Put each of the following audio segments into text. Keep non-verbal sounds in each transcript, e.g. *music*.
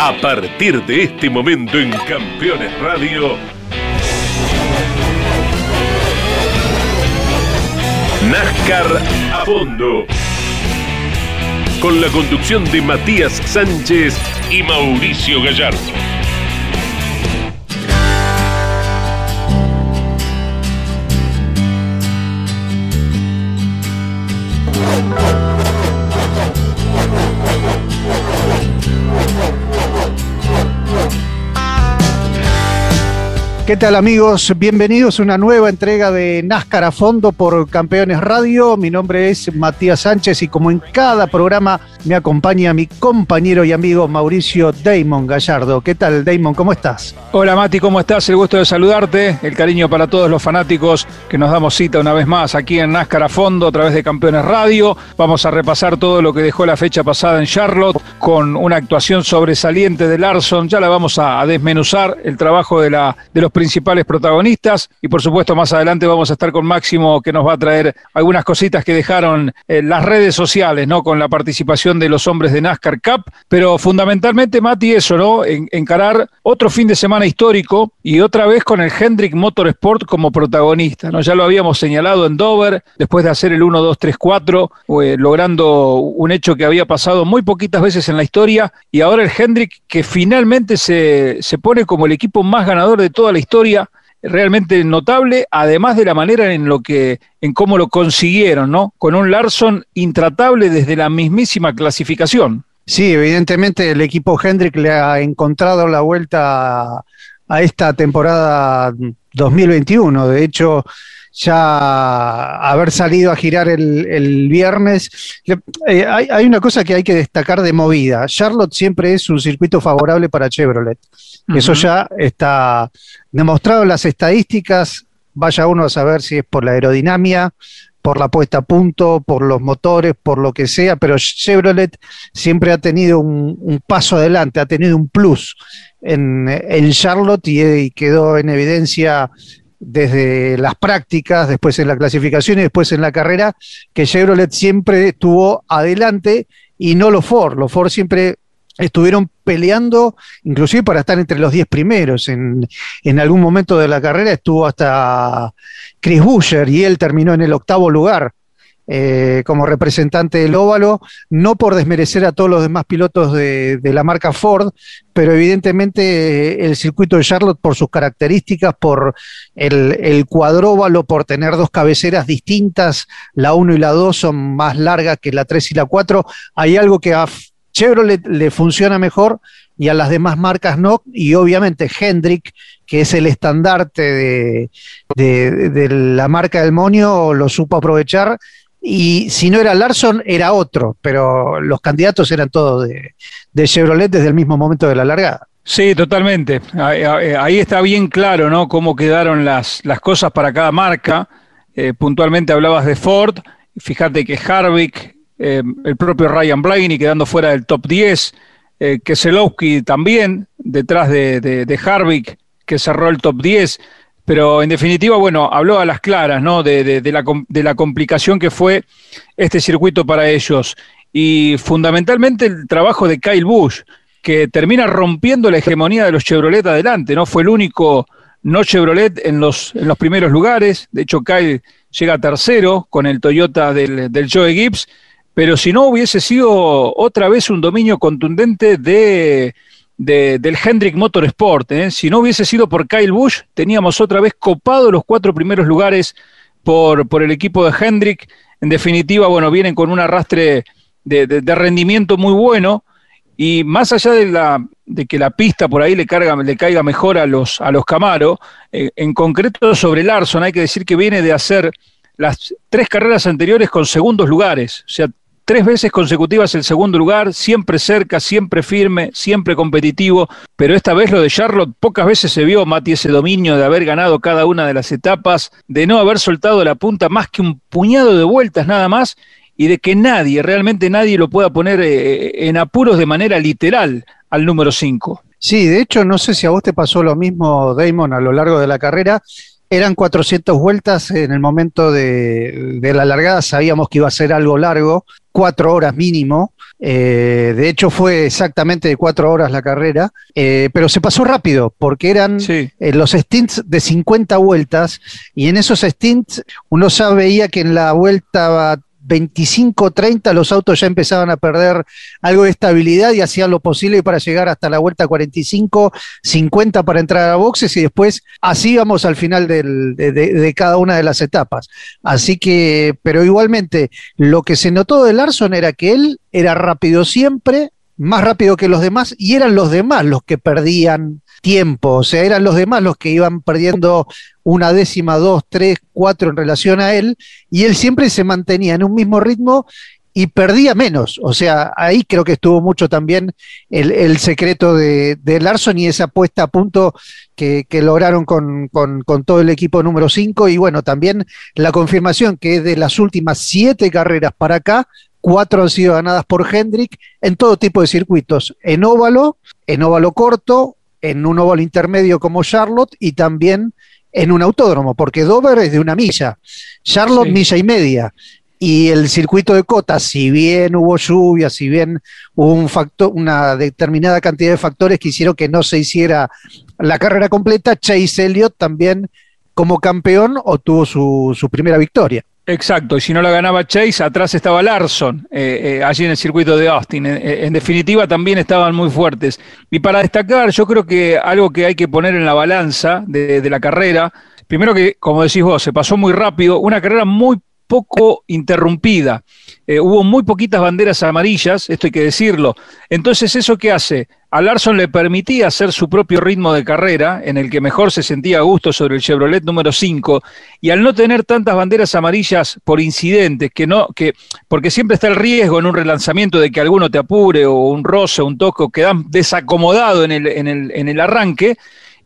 A partir de este momento en Campeones Radio, NASCAR a fondo. Con la conducción de Matías Sánchez y Mauricio Gallardo. ¿Qué tal amigos? Bienvenidos a una nueva entrega de NASCAR a fondo por Campeones Radio. Mi nombre es Matías Sánchez y como en cada programa me acompaña mi compañero y amigo Mauricio Damon Gallardo. ¿Qué tal Damon? ¿Cómo estás? Hola Mati, ¿cómo estás? El gusto de saludarte. El cariño para todos los fanáticos que nos damos cita una vez más aquí en NASCAR a fondo a través de Campeones Radio. Vamos a repasar todo lo que dejó la fecha pasada en Charlotte con una actuación sobresaliente de Larson. Ya la vamos a, desmenuzar el trabajo de, la, de los principales protagonistas y por supuesto más adelante vamos a estar con Máximo que nos va a traer algunas cositas que dejaron en las redes sociales, ¿no? Con la participación de los hombres de NASCAR Cup, pero fundamentalmente Mati eso, ¿no? encarar otro fin de semana histórico y otra vez con el Hendrick Motorsport como protagonista, ¿no? Ya lo habíamos señalado en Dover después de hacer el 1 2 3 4, logrando un hecho que había pasado muy poquitas veces en la historia y ahora el Hendrick que finalmente se, se pone como el equipo más ganador de toda la historia historia realmente notable, además de la manera en lo que, en cómo lo consiguieron, ¿no? Con un Larson intratable desde la mismísima clasificación. Sí, evidentemente el equipo Hendrick le ha encontrado la vuelta a esta temporada 2021. De hecho, ya haber salido a girar el, viernes. Eh, hay, una cosa que hay que destacar de movida. Charlotte siempre es un circuito favorable para Chevrolet. Eso ya está demostrado en las estadísticas. Vaya uno a saber si es por la aerodinámica, por la puesta a punto, por los motores, por lo que sea, pero Chevrolet siempre ha tenido un, paso adelante, ha tenido un plus en, Charlotte y, quedó en evidencia desde las prácticas, después en la clasificación y después en la carrera, que Chevrolet siempre estuvo adelante y no los Ford. Los Ford siempre estuvieron peleando, inclusive para estar entre los 10 primeros. En, algún momento de la carrera estuvo hasta Chris Buescher y él terminó en el octavo lugar. Eh, como representante del óvalo, no por desmerecer a todos los demás pilotos de, la marca Ford, pero evidentemente el circuito de Charlotte por sus características, por el, el cuadróvalo, por tener dos cabeceras distintas, la 1 y la 2 son más largas que la 3 y la 4, hay algo que a Chevrolet le funciona mejor y a las demás marcas no, y obviamente Hendrick, que es el estandarte de, de la marca del Monio, lo supo aprovechar y si no era Larson, era otro, pero los candidatos eran todos de, Chevrolet desde el mismo momento de la largada. Sí, totalmente. Ahí, está bien claro, ¿no? Cómo quedaron las, las cosas para cada marca. Eh, puntualmente hablabas de Ford. Fíjate que Harvick, eh, el propio Ryan Blaney quedando fuera del top 10. Eh, Keselowski también, detrás de, de, de Harvick, que cerró el top 10. Pero en definitiva, bueno, habló a las claras, ¿no? De, la, de la complicación que fue este circuito para ellos. Y fundamentalmente el trabajo de Kyle Busch, que termina rompiendo la hegemonía de los Chevrolet adelante, ¿no? Fue el único no Chevrolet en los, en los primeros lugares. De hecho, Kyle llega tercero con el Toyota del, del Joe Gibbs. Pero si no hubiese sido otra vez un dominio contundente de del Hendrick Motorsport. ¿eh? Si no hubiese sido por Kyle Busch, teníamos otra vez copado los cuatro primeros lugares por, por el equipo de Hendrick. En definitiva, bueno, vienen con un arrastre de, rendimiento muy bueno. Y más allá de, la, de que la pista por ahí le, carga, le caiga mejor a los, a los Camaro, eh, en concreto sobre Larson, hay que decir que viene de hacer las tres carreras anteriores con segundos lugares. O sea, tres veces consecutivas el segundo lugar, siempre cerca, siempre firme, siempre competitivo, pero esta vez lo de Charlotte pocas veces se vio, Mati, ese dominio de haber ganado cada una de las etapas, de no haber soltado la punta más que un puñado de vueltas nada más y de que nadie, realmente nadie lo pueda poner eh, en apuros de manera literal al número 5. Sí, de hecho no sé si a vos te pasó lo mismo, Damon, a lo largo de la carrera, eran 400 vueltas en el momento de, la largada, sabíamos que iba a ser algo largo, cuatro horas mínimo. Eh, de hecho, fue exactamente de cuatro horas la carrera, eh, pero se pasó rápido porque eran eh, los stints de 50 vueltas y en esos stints uno ya veía que en la vuelta 25, 30 los autos ya empezaban a perder algo de estabilidad y hacían lo posible para llegar hasta la vuelta 45, 50 para entrar a boxes y después así vamos al final de, cada una de las etapas. Así que, pero igualmente, lo que se notó de Larson era que él era rápido siempre, más rápido que los demás y eran los demás los que perdían tiempo, o sea, eran los demás los que iban perdiendo una décima, dos, tres, cuatro en relación a él, y él siempre se mantenía en un mismo ritmo y perdía menos. O sea, ahí creo que estuvo mucho también el, secreto de, Larson y esa puesta a punto que, lograron con, todo el equipo número 5 y bueno, también la confirmación que de las últimas siete carreras para acá, cuatro han sido ganadas por Hendrick en todo tipo de circuitos, en óvalo, en óvalo corto, en un óvalo intermedio como Charlotte y también en un autódromo, porque Dover es de una milla, Charlotte milla y media. Y el circuito de Cota, si bien hubo lluvia, si bien hubo un factor, una determinada cantidad de factores que hicieron que no se hiciera la carrera completa, Chase Elliott también como campeón obtuvo su, su primera victoria. Exacto, y si no la ganaba Chase, atrás estaba Larson, eh, eh, allí en el circuito de Austin. En, definitiva, también estaban muy fuertes. Y para destacar, yo creo que algo que hay que poner en la balanza de, de la carrera, primero que, como decís vos, se pasó muy rápido, una carrera muy poco interrumpida. Eh, hubo muy poquitas banderas amarillas, esto hay que decirlo. Entonces, ¿eso qué hace? A Larson le permitía hacer su propio ritmo de carrera, en el que mejor se sentía a gusto sobre el Chevrolet número 5, y al no tener tantas banderas amarillas por incidentes, que no, que, porque siempre está el riesgo en un relanzamiento de que alguno te apure, o un roce, un toco, quedan desacomodado en el, en el, en el arranque,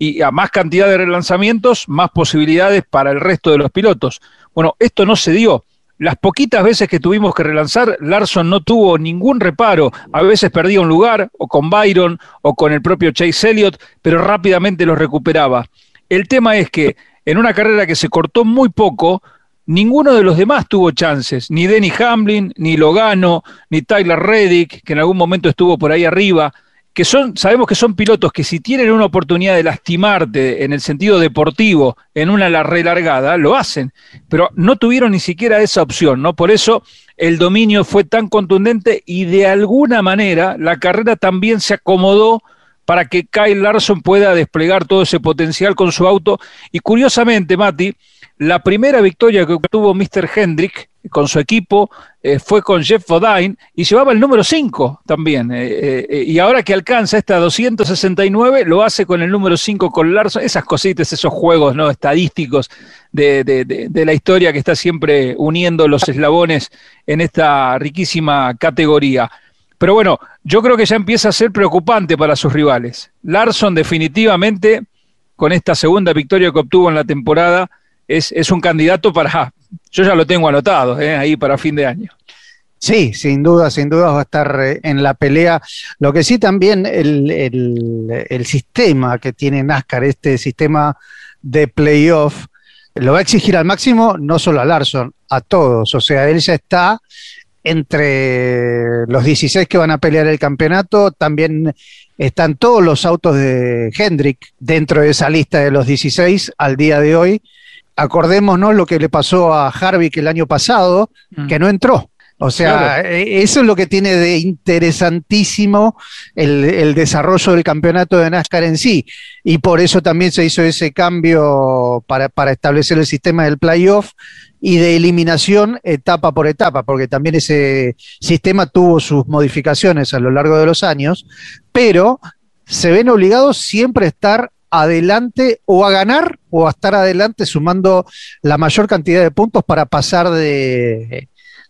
y a más cantidad de relanzamientos, más posibilidades para el resto de los pilotos. Bueno, esto no se dio. Las poquitas veces que tuvimos que relanzar, Larson no tuvo ningún reparo. A veces perdía un lugar, o con Byron, o con el propio Chase Elliott, pero rápidamente los recuperaba. El tema es que en una carrera que se cortó muy poco, ninguno de los demás tuvo chances, ni Denny Hamlin, ni Logano, ni Tyler Reddick, que en algún momento estuvo por ahí arriba que son, sabemos que son pilotos que si tienen una oportunidad de lastimarte en el sentido deportivo en una relargada, lo hacen, pero no tuvieron ni siquiera esa opción, ¿no? Por eso el dominio fue tan contundente y de alguna manera la carrera también se acomodó para que Kyle Larson pueda desplegar todo ese potencial con su auto. Y curiosamente, Mati, la primera victoria que obtuvo Mr. Hendrick con su equipo eh, fue con Jeff Bodine y llevaba el número 5 también. Eh, eh, y ahora que alcanza esta 269, lo hace con el número 5 con Larson. Esas cositas, esos juegos ¿no? estadísticos de, de, la historia que está siempre uniendo los eslabones en esta riquísima categoría. Pero bueno, yo creo que ya empieza a ser preocupante para sus rivales. Larson definitivamente, con esta segunda victoria que obtuvo en la temporada, es, es un candidato para, yo ya lo tengo anotado, ¿eh? ahí para fin de año. Sí, sin duda, sin duda va a estar eh, en la pelea. Lo que sí también el, el, sistema que tiene NASCAR, este sistema de playoff, lo va a exigir al máximo, no solo a Larson, a todos. O sea, él ya está entre los 16 que van a pelear el campeonato, también están todos los autos de Hendrick dentro de esa lista de los 16 al día de hoy acordémonos lo que le pasó a Harvick el año pasado, mm. que no entró. O sea, e, eso es lo que tiene de interesantísimo el, desarrollo del campeonato de NASCAR en sí. Y por eso también se hizo ese cambio para, para establecer el sistema del playoff y de eliminación etapa por etapa, porque también ese sistema tuvo sus modificaciones a lo largo de los años, pero se ven obligados siempre a estar adelante o a ganar o a estar adelante sumando la mayor cantidad de puntos para pasar de,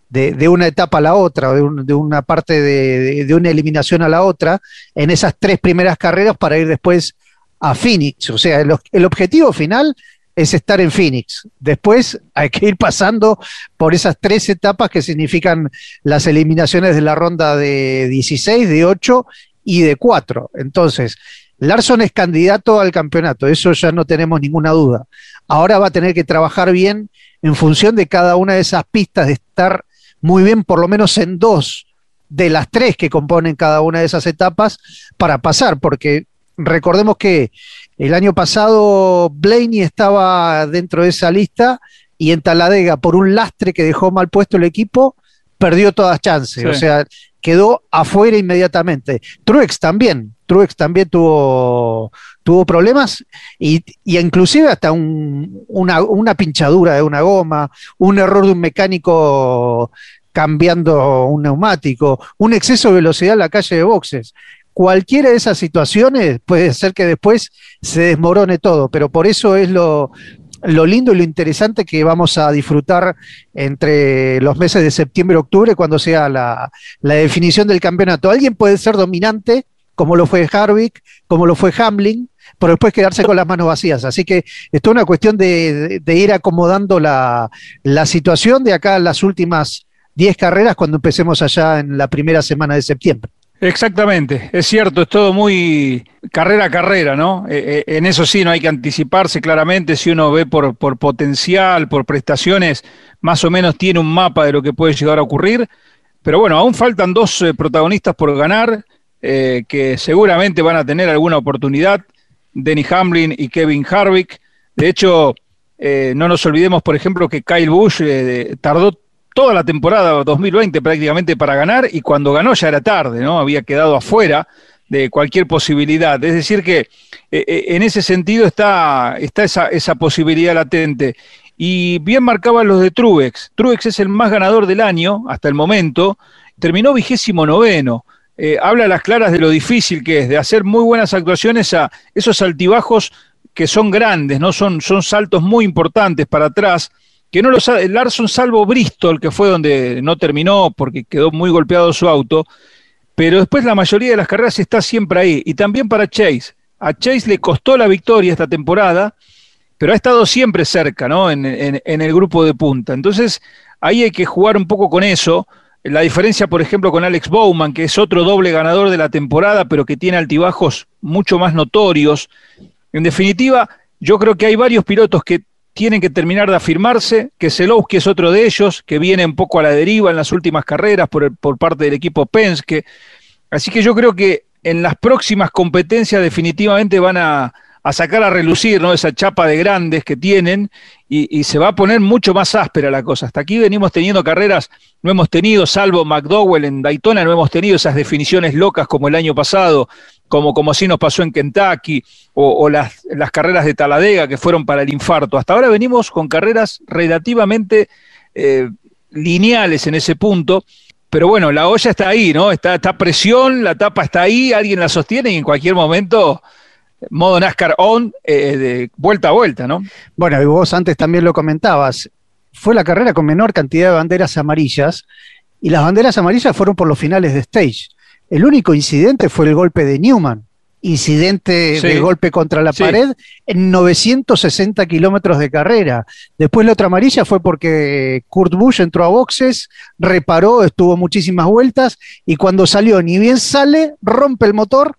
de, una etapa a la otra, de, de una parte de, una eliminación a la otra, en esas tres primeras carreras para ir después a Phoenix. O sea, el, el objetivo final es estar en Phoenix. Después hay que ir pasando por esas tres etapas que significan las eliminaciones de la ronda de 16, de 8 y de 4. Entonces, Larson es candidato al campeonato, eso ya no tenemos ninguna duda. Ahora va a tener que trabajar bien en función de cada una de esas pistas, de estar muy bien por lo menos en dos de las tres que componen cada una de esas etapas para pasar, porque recordemos que el año pasado Blaney estaba dentro de esa lista y en Taladega, por un lastre que dejó mal puesto el equipo, perdió todas chances. O sea, quedó afuera inmediatamente. Truex también, Truex también tuvo, tuvo problemas y, inclusive hasta una, una, pinchadura de una goma, un error de un mecánico cambiando un neumático, un exceso de velocidad en la calle de boxes. Cualquiera de esas situaciones puede ser que después se desmorone todo, pero por eso es lo, lo lindo y lo interesante que vamos a disfrutar entre los meses de septiembre y octubre cuando sea la, definición del campeonato. Alguien puede ser dominante, como lo fue Harvick, como lo fue Hamlin, pero después quedarse con las manos vacías. Así que esto es una cuestión de, ir acomodando la, situación de acá las últimas 10 carreras cuando empecemos allá en la primera semana de septiembre. Exactamente, es cierto, es todo muy carrera a carrera, ¿no? Eh, eh, en eso sí no hay que anticiparse claramente, si uno ve por, por, potencial, por prestaciones, más o menos tiene un mapa de lo que puede llegar a ocurrir, pero bueno, aún faltan dos eh, protagonistas por ganar, que seguramente van a tener alguna oportunidad, Denny Hamlin y Kevin Harvick. De hecho, no nos olvidemos, por ejemplo, que Kyle Busch tardó toda la temporada 2020 prácticamente para ganar y cuando ganó ya era tarde, ¿no? Había quedado afuera de cualquier posibilidad. Es decir que eh, eh, en ese sentido está, está esa, esa, posibilidad latente. Y bien marcaban los de Truex. Truex es el más ganador del año hasta el momento. Terminó vigésimo noveno. Eh, habla a las claras de lo difícil que es, de hacer muy buenas actuaciones a esos altibajos que son grandes, ¿no? Son, son saltos muy importantes para atrás que no lo sabe, Larson salvo Bristol, que fue donde no terminó porque quedó muy golpeado su auto, pero después la mayoría de las carreras está siempre ahí. Y también para Chase. A Chase le costó la victoria esta temporada, pero ha estado siempre cerca, ¿no? En, el grupo de punta. Entonces, ahí hay que jugar un poco con eso. La diferencia, por ejemplo, con Alex Bowman, que es otro doble ganador de la temporada, pero que tiene altibajos mucho más notorios. En definitiva, yo creo que hay varios pilotos que tienen que terminar de afirmarse, que Zelowski es otro de ellos, que viene un poco a la deriva en las últimas carreras por, por parte del equipo Penske. Así que yo creo que en las próximas competencias definitivamente van a, a sacar a relucir ¿no? esa chapa de grandes que tienen y, se va a poner mucho más áspera la cosa. Hasta aquí venimos teniendo carreras, no hemos tenido, salvo McDowell en Daytona, no hemos tenido esas definiciones locas como el año pasado, como, como así nos pasó en Kentucky, o, las, las, carreras de Taladega que fueron para el infarto. Hasta ahora venimos con carreras relativamente eh, lineales en ese punto. Pero bueno, la olla está ahí, ¿no? Está, está presión, la tapa está ahí, alguien la sostiene y en cualquier momento modo NASCAR on, eh, de vuelta a vuelta, ¿no? Bueno, y vos antes también lo comentabas, fue la carrera con menor cantidad de banderas amarillas y las banderas amarillas fueron por los finales de stage. El único incidente fue el golpe de Newman, incidente de golpe contra la pared en 960 kilómetros de carrera. Después la otra amarilla fue porque Kurt Busch entró a boxes, reparó, estuvo muchísimas vueltas y cuando salió, ni bien sale, rompe el motor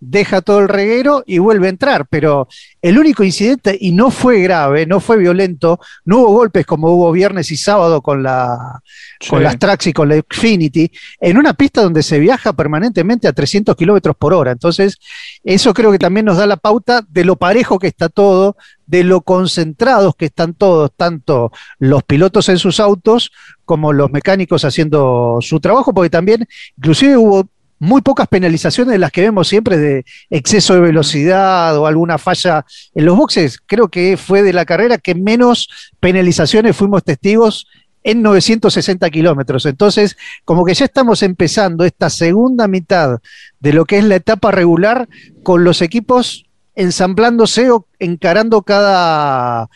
deja todo el reguero y vuelve a entrar. Pero el único incidente, y no fue grave, no fue violento, no hubo golpes como hubo viernes y sábado con, la, con las Trax y con la Xfinity, en una pista donde se viaja permanentemente a 300 kilómetros por hora. Entonces, eso creo que también nos da la pauta de lo parejo que está todo, de lo concentrados que están todos, tanto los pilotos en sus autos como los mecánicos haciendo su trabajo, porque también, inclusive hubo muy pocas penalizaciones de las que vemos siempre de exceso de velocidad o alguna falla en los boxes. Creo que fue de la carrera que menos penalizaciones fuimos testigos en 960 kilómetros. Entonces, como que ya estamos empezando esta segunda mitad de lo que es la etapa regular con los equipos ensamblándose o encarando cada,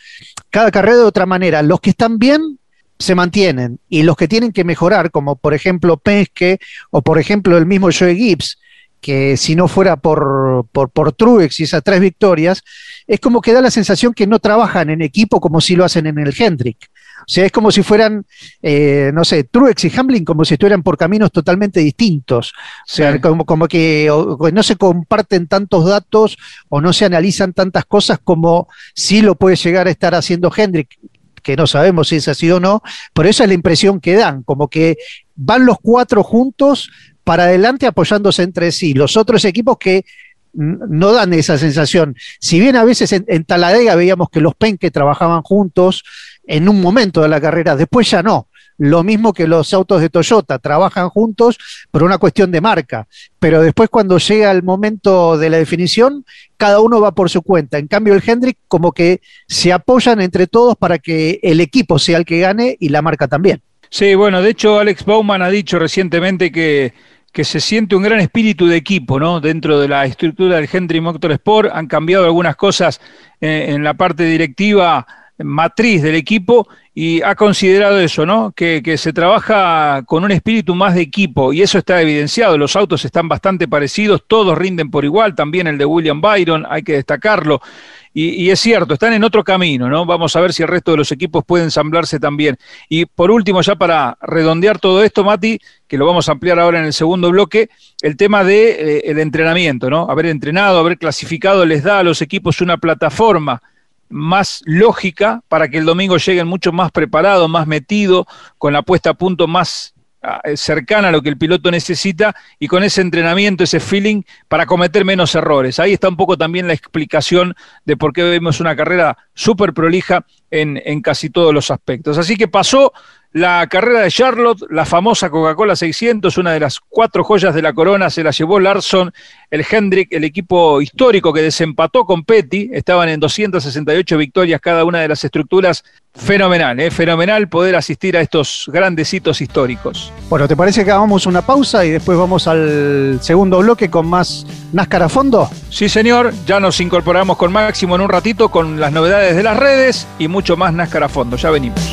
cada carrera de otra manera. Los que están bien se mantienen y los que tienen que mejorar, como por ejemplo Penske o por ejemplo el mismo Joe Gibbs, que si no fuera por, por, por Truex y esas tres victorias, es como que da la sensación que no trabajan en equipo como si lo hacen en el Hendrick. O sea, es como si fueran, eh, no sé, Truex y Hamlin como si estuvieran por caminos totalmente distintos. O sea, como, como que no se comparten tantos datos o no se analizan tantas cosas como sí lo puede llegar a estar haciendo Hendrick que no sabemos si es así o no, pero esa es la impresión que dan, como que van los cuatro juntos para adelante apoyándose entre sí. Los otros equipos que no dan esa sensación. Si bien a veces en, en Taladega veíamos que los Penque trabajaban juntos en un momento de la carrera, después ya no. Lo mismo que los autos de Toyota, trabajan juntos por una cuestión de marca, pero después cuando llega el momento de la definición, cada uno va por su cuenta. En cambio, el Hendrick como que se apoyan entre todos para que el equipo sea el que gane y la marca también. Sí, bueno, de hecho Alex Bauman ha dicho recientemente que que se siente un gran espíritu de equipo, ¿no? Dentro de la estructura del Hendry Motorsport han cambiado algunas cosas eh, en la parte directiva matriz del equipo y ha considerado eso, ¿no? Que, se trabaja con un espíritu más de equipo y eso está evidenciado. Los autos están bastante parecidos, todos rinden por igual, también el de William Byron, hay que destacarlo. Y, es cierto, están en otro camino, ¿no? Vamos a ver si el resto de los equipos pueden ensamblarse también. Y por último, ya para redondear todo esto, Mati, que lo vamos a ampliar ahora en el segundo bloque, el tema de eh, el entrenamiento, ¿no? Haber entrenado, haber clasificado les da a los equipos una plataforma más lógica para que el domingo lleguen mucho más preparados, más metidos, con la puesta a punto más eh, cercana a lo que el piloto necesita y con ese entrenamiento, ese feeling para cometer menos errores. Ahí está un poco también la explicación de por qué vemos una carrera súper prolija en, en casi todos los aspectos. Así que pasó la carrera de Charlotte, la famosa Coca-Cola 600, una de las cuatro joyas de la corona, se la llevó Larson, el Hendrick, el equipo histórico que desempató con Petty, estaban en 268 victorias cada una de las estructuras. Fenomenal, ¿eh? fenomenal poder asistir a estos grandes hitos históricos. Bueno, ¿te parece que hagamos una pausa y después vamos al segundo bloque con más NASCAR a fondo? Sí, señor, ya nos incorporamos con Máximo en un ratito con las novedades de las redes y mucho más NASCAR a fondo. Ya venimos.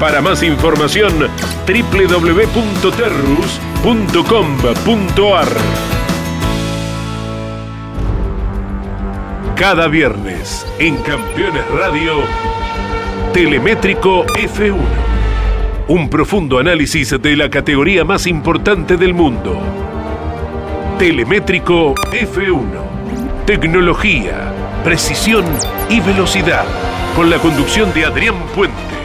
Para más información, www.terrus.com.ar. Cada viernes en Campeones Radio, Telemétrico F1. Un profundo análisis de la categoría más importante del mundo. Telemétrico F1. Tecnología, precisión y velocidad. Con la conducción de Adrián Puente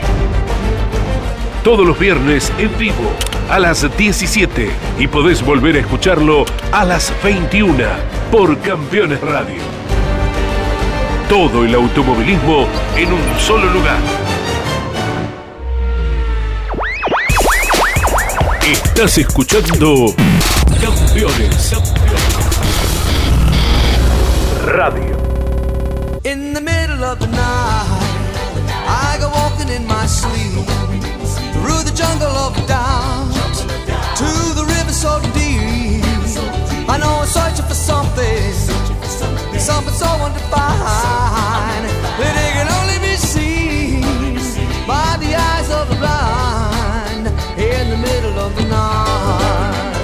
todos los viernes en vivo a las 17 y podés volver a escucharlo a las 21 por Campeones Radio. Todo el automovilismo en un solo lugar. Estás escuchando Campeones Radio. In the middle of the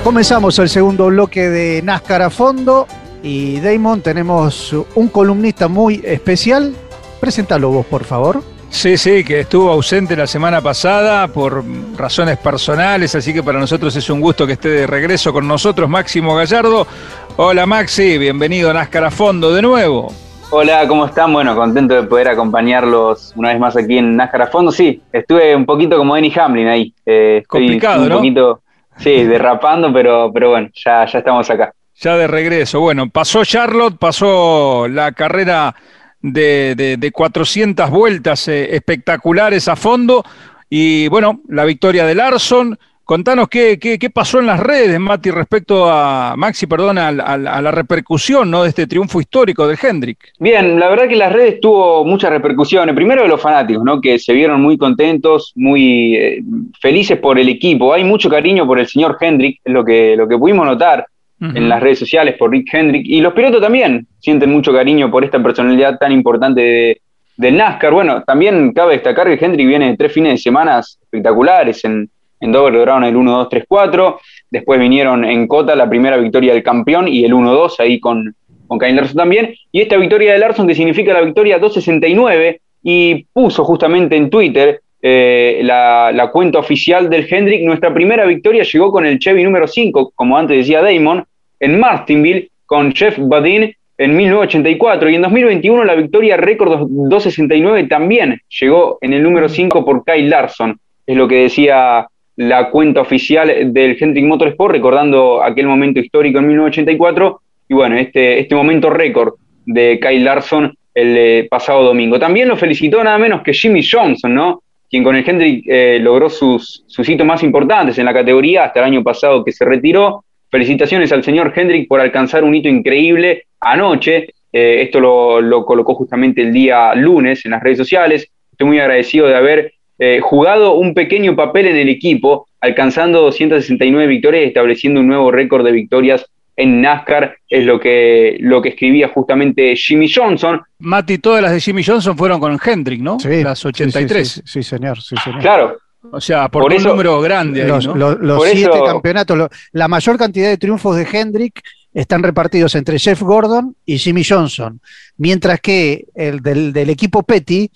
Comenzamos el segundo bloque de NASCAR a fondo y Damon tenemos un columnista muy especial. Preséntalo vos, por favor. Sí, sí, que estuvo ausente la semana pasada por razones personales, así que para nosotros es un gusto que esté de regreso con nosotros Máximo Gallardo. Hola Maxi, bienvenido a NASCAR a Fondo de nuevo. Hola, ¿cómo están? Bueno, contento de poder acompañarlos una vez más aquí en NASCAR a Fondo. Sí, estuve un poquito como Denny Hamlin ahí. Eh, Complicado, un ¿no? Poquito, sí, *laughs* derrapando, pero, pero bueno, ya, ya estamos acá. Ya de regreso. Bueno, pasó Charlotte, pasó la carrera de, de, 400 vueltas eh, espectaculares a fondo. Y bueno, la victoria de Larson Contanos qué, qué, pasó en las redes, Mati, respecto a Maxi, perdón, a, la repercusión ¿no? de este triunfo histórico del Hendrick. Bien, la verdad que las redes tuvo muchas repercusiones. Primero de los fanáticos, ¿no? que se vieron muy contentos, muy eh, felices por el equipo. Hay mucho cariño por el señor Hendrick, lo que, lo que pudimos notar en las redes sociales por Rick Hendrick. Y los pilotos también sienten mucho cariño por esta personalidad tan importante de, del NASCAR. Bueno, también cabe destacar que Hendrick viene de tres fines de semana espectaculares en en doble lograron el 1-2-3-4. Después vinieron en Cota la primera victoria del campeón y el 1-2 ahí con, con Kyle Larson también. Y esta victoria de Larson que significa la victoria 269 y puso justamente en Twitter eh, la, cuenta oficial del Hendrick. Nuestra primera victoria llegó con el Chevy número 5, como antes decía Damon, en Martinville con Jeff Badin en 1984 y en 2021 la victoria récord 269 también llegó en el número 5 por Kyle Larson. Es lo que decía la cuenta oficial del Hendrick Motorsport, recordando aquel momento histórico en 1984 y bueno, este, este momento récord de Kyle Larson el eh, pasado domingo. También lo felicitó nada menos que Jimmy Johnson, ¿no? Quien con el Hendrick eh, logró sus, sus hitos más importantes en la categoría hasta el año pasado que se retiró. Felicitaciones al señor Hendrick por alcanzar un hito increíble anoche. Eh, esto lo, lo colocó justamente el día lunes en las redes sociales. Estoy muy agradecido de haber eh, jugado un pequeño papel en el equipo, alcanzando 269 victorias y estableciendo un nuevo récord de victorias en NASCAR, es lo que, lo que escribía justamente Jimmy Johnson. Mati, todas las de Jimmy Johnson fueron con Hendrick, ¿no? Sí, las 83. Sí, señor, sí, señor. Claro. O sea, por, un número grande. los, siete campeonatos, la mayor cantidad de triunfos de Hendrick están repartidos entre Jeff Gordon y Jimmy Johnson, mientras que el del, del equipo Petty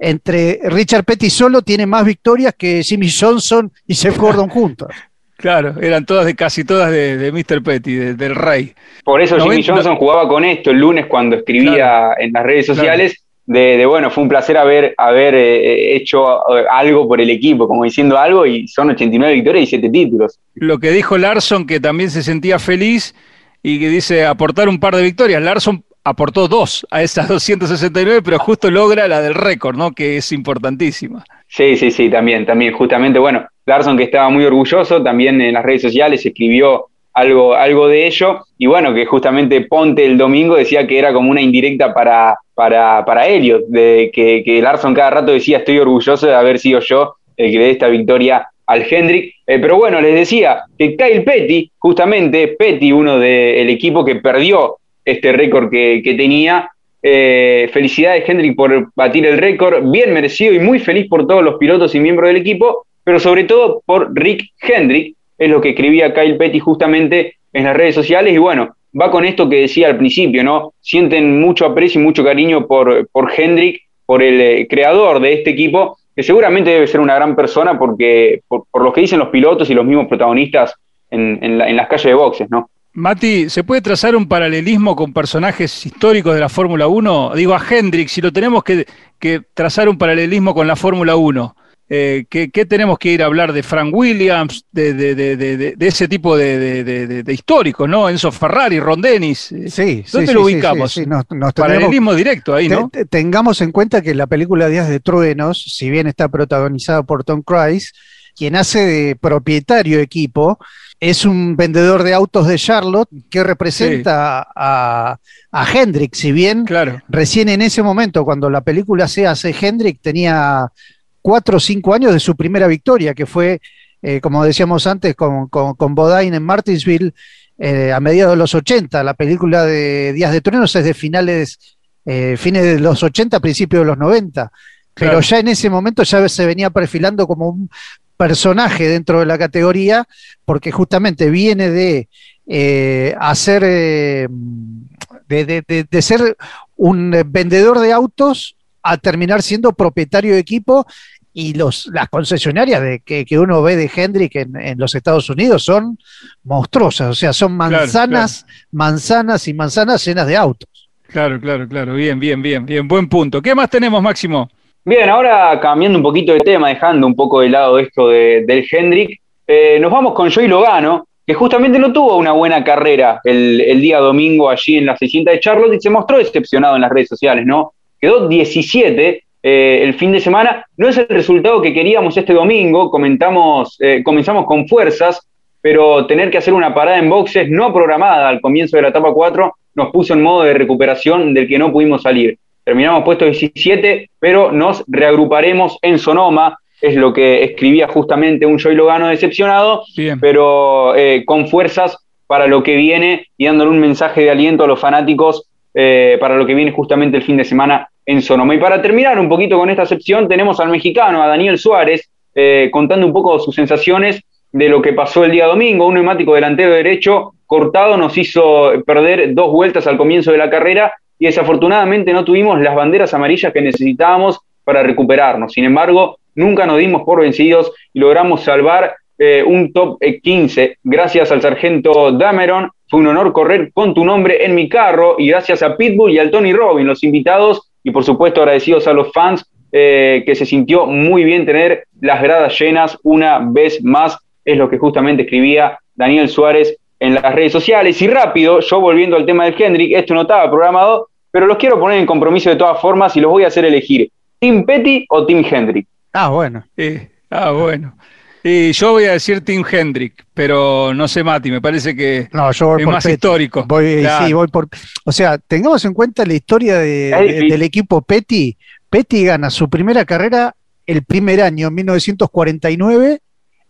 entre Richard Petty solo tiene más victorias que Jimmy Johnson y Jeff Gordon *laughs* juntos. Claro, eran todas de casi todas de, Mr. Petty, del Rey. Por eso Jimmy Johnson jugaba con esto el lunes cuando escribía en las redes sociales. De, bueno, fue un placer haber, haber eh, hecho eh, algo por el equipo, como diciendo algo, y son 89 victorias y 7 títulos. Lo que dijo Larson, que también se sentía feliz y que dice aportar un par de victorias. Larson aportó dos a esas 269, *laughs* pero justo logra la del récord, ¿no? Que es importantísima. Sí, sí, sí, también, también, justamente, bueno, Larson que estaba muy orgulloso, también en las redes sociales escribió algo, algo de ello, y bueno, que justamente Ponte el domingo decía que era como una indirecta para, para, para Elliot, de que, que Larson cada rato decía estoy orgulloso de haber sido yo el que le dé esta victoria al Hendrick. Eh, pero bueno, les decía que Kyle Petty, justamente Petty, uno del equipo que perdió este récord que, tenía. Eh, felicidades, Hendrick, por batir el récord. Bien merecido y muy feliz por todos los pilotos y miembros del equipo, pero sobre todo por Rick Hendrick, es lo que escribía Kyle Petty justamente en las redes sociales. Y bueno, va con esto que decía al principio, ¿no? Sienten mucho aprecio y mucho cariño por, por Hendrick, por el eh, creador de este equipo, que seguramente debe ser una gran persona porque por, lo que dicen los pilotos y los mismos protagonistas en, en las calles de boxes, ¿no? Mati, ¿se puede trazar un paralelismo con personajes históricos de la Fórmula 1? Digo a Hendrick, si lo tenemos que, trazar un paralelismo con la Fórmula 1, eh, ¿qué, tenemos que ir a hablar de Frank Williams, de, ese tipo de, históricos, ¿no? Enzo Ferrari, Ron Dennis. Eh, sí, ¿Dónde lo ubicamos? Sí, Paralelismo directo ahí, ¿no? tengamos en cuenta que la película Días de Truenos, si bien está protagonizada por Tom Cruise, quien hace de propietario equipo, es un vendedor de autos de Charlotte que representa a, a, Hendrick. Si bien recién en ese momento, cuando la película se hace, Hendrick tenía cuatro o cinco años de su primera victoria, que fue, eh, como decíamos antes, con, con, Bodine en Martinsville eh, a mediados de los 80. La película de Días de Truenos es de finales, eh, fines de los 80, principios de los 90. Pero ya en ese momento ya se venía perfilando como un personaje dentro de la categoría, porque justamente viene de eh, hacer, eh, de, ser un vendedor de autos a terminar siendo propietario de equipo y los, las concesionarias de, que, uno ve de Hendrick en, los Estados Unidos son monstruosas, o sea, son manzanas, manzanas y manzanas llenas de autos. Claro, claro, claro, bien, bien, bien, bien, buen punto. ¿Qué más tenemos, Máximo? Bien, ahora cambiando un poquito de tema, dejando un poco de lado esto de, del Hendrick, eh, nos vamos con Joey Logano, que justamente no tuvo una buena carrera el, día domingo allí en la 600 de Charlotte y se mostró decepcionado en las redes sociales, ¿no? Quedó 17 eh, el fin de semana. No es el resultado que queríamos este domingo, comentamos, eh, comenzamos con fuerzas, pero tener que hacer una parada en boxes no programada al comienzo de la etapa 4 nos puso en modo de recuperación del que no pudimos salir. Terminamos puesto 17, pero nos reagruparemos en Sonoma, es lo que escribía justamente un Joy Logano decepcionado, pero eh, con fuerzas para lo que viene y dándole un mensaje de aliento a los fanáticos eh, para lo que viene justamente el fin de semana en Sonoma. Y para terminar un poquito con esta sección, tenemos al mexicano, a Daniel Suárez, eh, contando un poco sus sensaciones de lo que pasó el día domingo. Un neumático delantero derecho cortado nos hizo perder dos vueltas al comienzo de la carrera y desafortunadamente no tuvimos las banderas amarillas que necesitábamos para recuperarnos. Sin embargo, nunca nos dimos por vencidos y logramos salvar eh, un top 15. Gracias al sargento Dameron, fue un honor correr con tu nombre en mi carro y gracias a Pitbull y al Tony Robin, los invitados, y por supuesto agradecidos a los fans, eh, que se sintió muy bien tener las gradas llenas una vez más, es lo que justamente escribía Daniel Suárez en las redes sociales. Y rápido, yo volviendo al tema del Hendrick, esto no estaba programado, pero los quiero poner en compromiso de todas formas y los voy a hacer elegir. ¿Team Petty o Team Hendrick? Ah, bueno. ah, bueno. Y yo voy a decir Tim Hendrick, pero no sé, Mati, me parece que no, yo voy es más histórico. Voy, Sí, voy por. O sea, tengamos en cuenta la historia del equipo Petty. Petty gana su primera carrera el primer año, en 1949,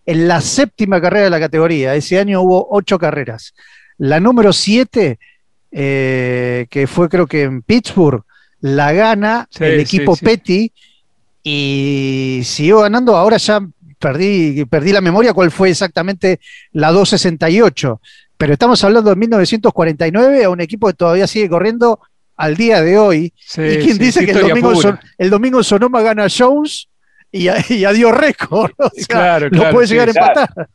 en la séptima carrera de la categoría. Ese año hubo ocho carreras. La número siete, eh, que fue creo que en Pittsburgh, la gana el equipo Petty y siguió ganando. Ahora ya perdí, perdí la memoria cuál fue exactamente la 268, pero estamos hablando de 1949 a un equipo que todavía sigue corriendo al día de hoy. y quien dice que el domingo, el domingo Sonoma gana Jones y, y adiós récord. claro, no puede llegar a empatar.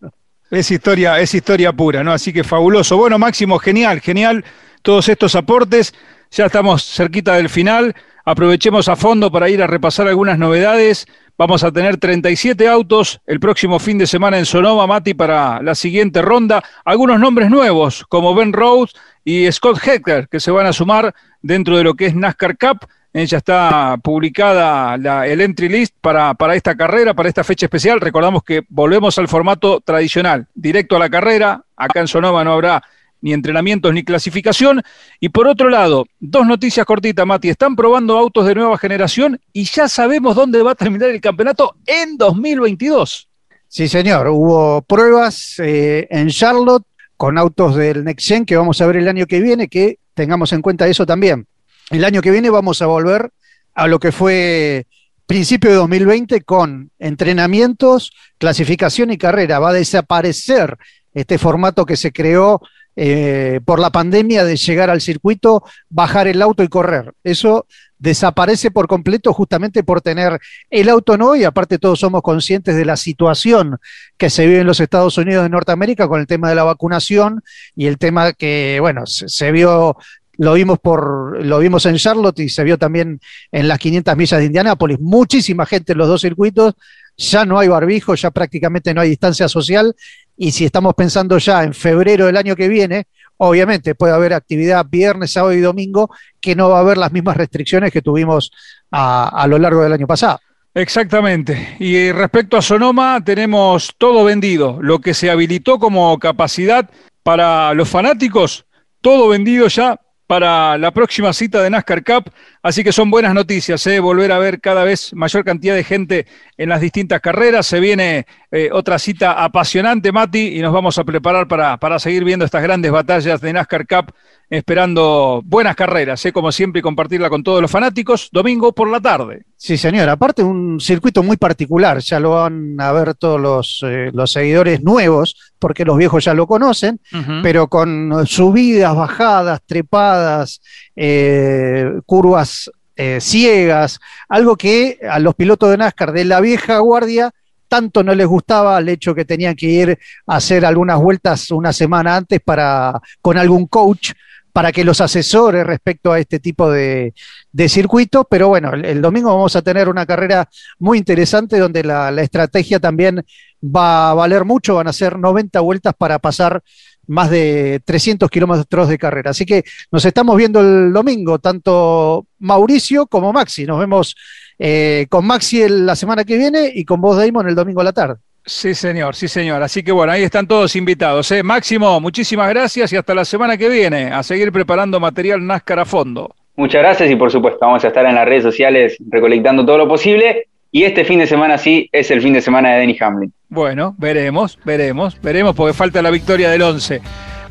Es historia, es historia pura, ¿no? Así que fabuloso. Bueno, Máximo, genial, genial todos estos aportes. Ya estamos cerquita del final. Aprovechemos a fondo para ir a repasar algunas novedades. Vamos a tener 37 autos el próximo fin de semana en Sonoma, Mati, para la siguiente ronda. Algunos nombres nuevos, como Ben Rhodes y Scott Hecker, que se van a sumar dentro de lo que es NASCAR Cup. Eh, ya está publicada el entry list para, para esta carrera, para esta fecha especial. Recordamos que volvemos al formato tradicional, directo a la carrera. Acá en Sonoma no habrá ni entrenamientos ni clasificación. Y por otro lado, dos noticias cortitas, Mati. Están probando autos de nueva generación y ya sabemos dónde va a terminar el campeonato en 2022. Sí, señor. Hubo pruebas eh, en Charlotte con autos del Next Gen que vamos a ver el año que viene, que tengamos en cuenta eso también. El año que viene vamos a volver a lo que fue principio de 2020 con entrenamientos, clasificación y carrera. Va a desaparecer este formato que se creó eh, por la pandemia de llegar al circuito, bajar el auto y correr. Eso desaparece por completo justamente por tener el auto no y aparte todos somos conscientes de la situación que se vive en los Estados Unidos de Norteamérica con el tema de la vacunación y el tema que, bueno, se, vio lo vimos por lo vimos en Charlotte y se vio también en las 500 millas de Indianápolis, muchísima gente en los dos circuitos, ya no hay barbijo, ya prácticamente no hay distancia social y si estamos pensando ya en febrero del año que viene, obviamente puede haber actividad viernes, sábado y domingo que no va a haber las mismas restricciones que tuvimos a, lo largo del año pasado. Exactamente. Y respecto a Sonoma, tenemos todo vendido. Lo que se habilitó como capacidad para los fanáticos, todo vendido ya para la próxima cita de NASCAR Cup. Así que son buenas noticias, ¿eh? volver a ver cada vez mayor cantidad de gente en las distintas carreras. Se viene eh, otra cita apasionante, Mati, y nos vamos a preparar para, para seguir viendo estas grandes batallas de NASCAR Cup esperando buenas carreras, ¿eh? como siempre, y compartirla con todos los fanáticos, domingo por la tarde. Sí, señor. Aparte, un circuito muy particular, ya lo van a ver todos los, eh, los seguidores nuevos, porque los viejos ya lo conocen, pero con subidas, bajadas, trepadas, eh, curvas eh, ciegas, algo que a los pilotos de NASCAR de la vieja guardia tanto no les gustaba el hecho que tenían que ir a hacer algunas vueltas una semana antes para con algún coach para que los asesore respecto a este tipo de, de circuitos, pero bueno, el, domingo vamos a tener una carrera muy interesante donde la, estrategia también va a valer mucho, van a ser 90 vueltas para pasar más de 300 kilómetros de carrera. Así que nos estamos viendo el domingo, tanto Mauricio como Maxi. Nos vemos eh, con Maxi la semana que viene y con vos, Damon, el domingo a la tarde. Sí, señor, sí, señor. Así que bueno, ahí están todos invitados. ¿eh? Máximo, muchísimas gracias y hasta la semana que viene a seguir preparando material NASCAR a fondo. Muchas gracias y por supuesto vamos a estar en las redes sociales recolectando todo lo posible. Y este fin de semana sí es el fin de semana de Denny Hamlin. Bueno, veremos, veremos, veremos porque falta la victoria del 11.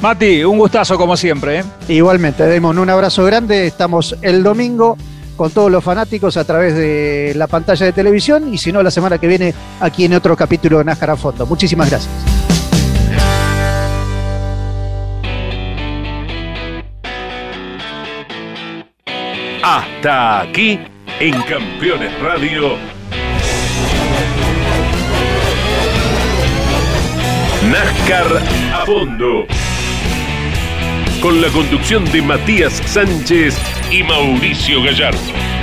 Mati, un gustazo como siempre. ¿eh? Igualmente, Damon, un abrazo grande. Estamos el domingo con todos los fanáticos a través de la pantalla de televisión y si no, la semana que viene aquí en otro capítulo de NASCAR a fondo. Muchísimas gracias. Hasta aquí en Campeones Radio. NASCAR a fondo. Con la conducción de Matías Sánchez y Mauricio Gallardo.